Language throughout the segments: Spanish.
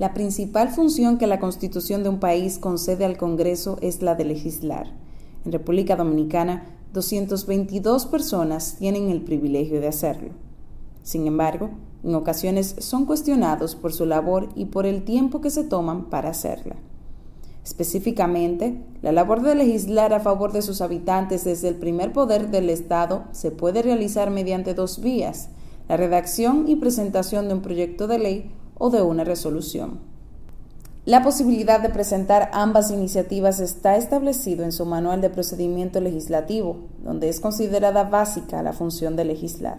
la principal función que la Constitución de un país concede al Congreso es la de legislar. En República Dominicana, 222 personas tienen el privilegio de hacerlo. Sin embargo, en ocasiones son cuestionados por su labor y por el tiempo que se toman para hacerla. Específicamente, la labor de legislar a favor de sus habitantes desde el primer poder del Estado se puede realizar mediante dos vías, la redacción y presentación de un proyecto de ley o de una resolución. La posibilidad de presentar ambas iniciativas está establecido en su manual de procedimiento legislativo, donde es considerada básica la función de legislar.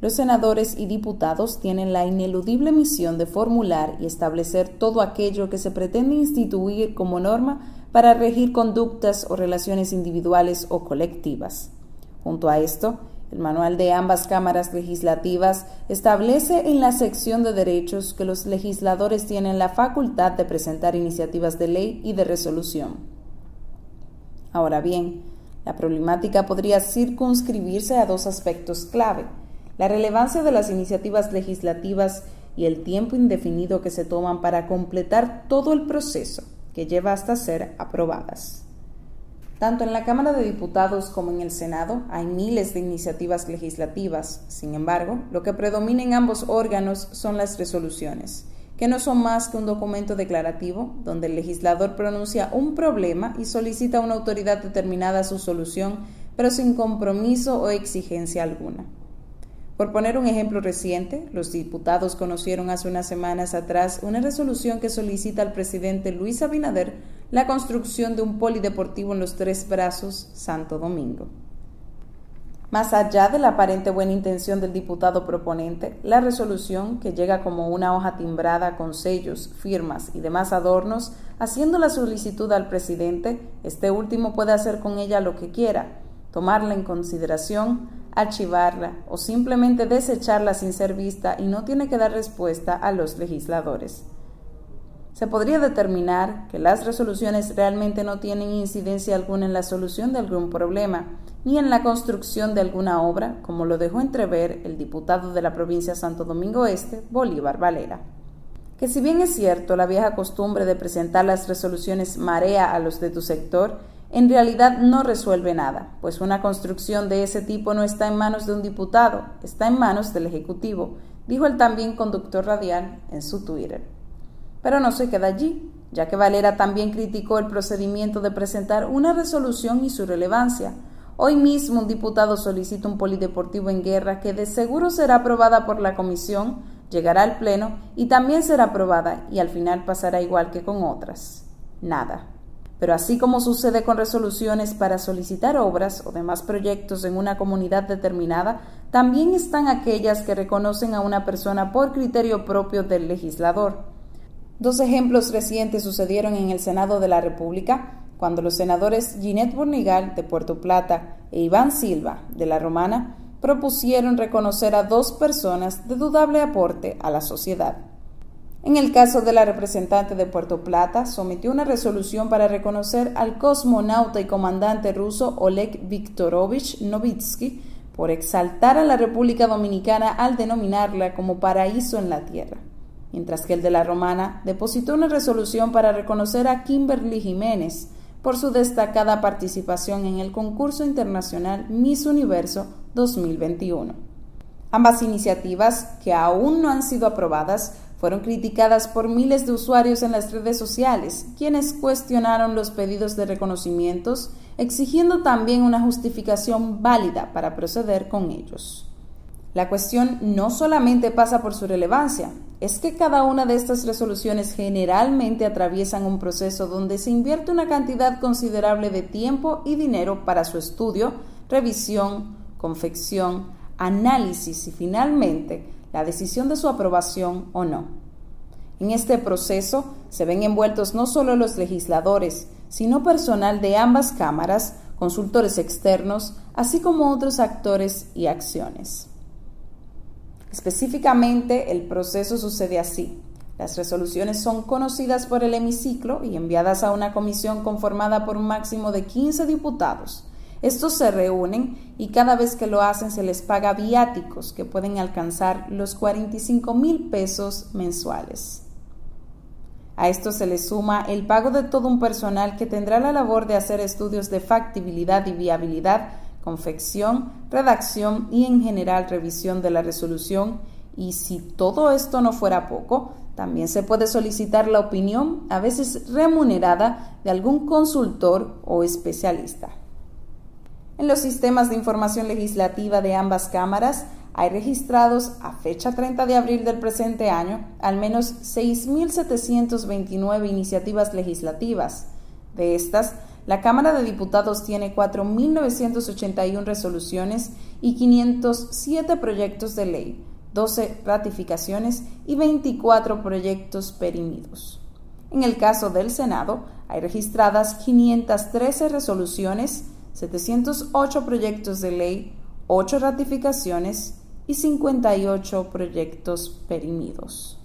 Los senadores y diputados tienen la ineludible misión de formular y establecer todo aquello que se pretende instituir como norma para regir conductas o relaciones individuales o colectivas. Junto a esto, el manual de ambas cámaras legislativas establece en la sección de derechos que los legisladores tienen la facultad de presentar iniciativas de ley y de resolución. Ahora bien, la problemática podría circunscribirse a dos aspectos clave la relevancia de las iniciativas legislativas y el tiempo indefinido que se toman para completar todo el proceso que lleva hasta ser aprobadas. Tanto en la Cámara de Diputados como en el Senado hay miles de iniciativas legislativas. Sin embargo, lo que predomina en ambos órganos son las resoluciones, que no son más que un documento declarativo donde el legislador pronuncia un problema y solicita a una autoridad determinada su solución, pero sin compromiso o exigencia alguna. Por poner un ejemplo reciente, los diputados conocieron hace unas semanas atrás una resolución que solicita al presidente Luis Abinader la construcción de un polideportivo en los tres brazos Santo Domingo. Más allá de la aparente buena intención del diputado proponente, la resolución, que llega como una hoja timbrada con sellos, firmas y demás adornos, haciendo la solicitud al presidente, este último puede hacer con ella lo que quiera, tomarla en consideración, archivarla o simplemente desecharla sin ser vista y no tiene que dar respuesta a los legisladores. Se podría determinar que las resoluciones realmente no tienen incidencia alguna en la solución de algún problema, ni en la construcción de alguna obra, como lo dejó entrever el diputado de la provincia Santo Domingo Este, Bolívar Valera. Que si bien es cierto la vieja costumbre de presentar las resoluciones marea a los de tu sector, en realidad no resuelve nada, pues una construcción de ese tipo no está en manos de un diputado, está en manos del Ejecutivo, dijo el también conductor radial en su Twitter. Pero no se queda allí, ya que Valera también criticó el procedimiento de presentar una resolución y su relevancia. Hoy mismo un diputado solicita un polideportivo en guerra que de seguro será aprobada por la comisión, llegará al Pleno y también será aprobada y al final pasará igual que con otras. Nada. Pero así como sucede con resoluciones para solicitar obras o demás proyectos en una comunidad determinada, también están aquellas que reconocen a una persona por criterio propio del legislador. Dos ejemplos recientes sucedieron en el Senado de la República, cuando los senadores Ginette Bornigal, de Puerto Plata, e Iván Silva, de La Romana, propusieron reconocer a dos personas de dudable aporte a la sociedad. En el caso de la representante de Puerto Plata, sometió una resolución para reconocer al cosmonauta y comandante ruso Oleg Viktorovich Novitsky por exaltar a la República Dominicana al denominarla como paraíso en la tierra, mientras que el de la Romana depositó una resolución para reconocer a Kimberly Jiménez por su destacada participación en el concurso internacional Miss Universo 2021. Ambas iniciativas, que aún no han sido aprobadas, fueron criticadas por miles de usuarios en las redes sociales, quienes cuestionaron los pedidos de reconocimientos, exigiendo también una justificación válida para proceder con ellos. La cuestión no solamente pasa por su relevancia, es que cada una de estas resoluciones generalmente atraviesan un proceso donde se invierte una cantidad considerable de tiempo y dinero para su estudio, revisión, confección, análisis y finalmente la decisión de su aprobación o no. En este proceso se ven envueltos no solo los legisladores, sino personal de ambas cámaras, consultores externos, así como otros actores y acciones. Específicamente, el proceso sucede así. Las resoluciones son conocidas por el hemiciclo y enviadas a una comisión conformada por un máximo de 15 diputados, estos se reúnen y cada vez que lo hacen se les paga viáticos que pueden alcanzar los 45 mil pesos mensuales. A esto se le suma el pago de todo un personal que tendrá la labor de hacer estudios de factibilidad y viabilidad, confección, redacción y en general revisión de la resolución. Y si todo esto no fuera poco, también se puede solicitar la opinión, a veces remunerada, de algún consultor o especialista. En los sistemas de información legislativa de ambas cámaras hay registrados a fecha 30 de abril del presente año al menos 6.729 iniciativas legislativas. De estas, la Cámara de Diputados tiene 4.981 resoluciones y 507 proyectos de ley, 12 ratificaciones y 24 proyectos perimidos. En el caso del Senado, hay registradas 513 resoluciones, 708 proyectos de ley, 8 ratificaciones y 58 proyectos perimidos.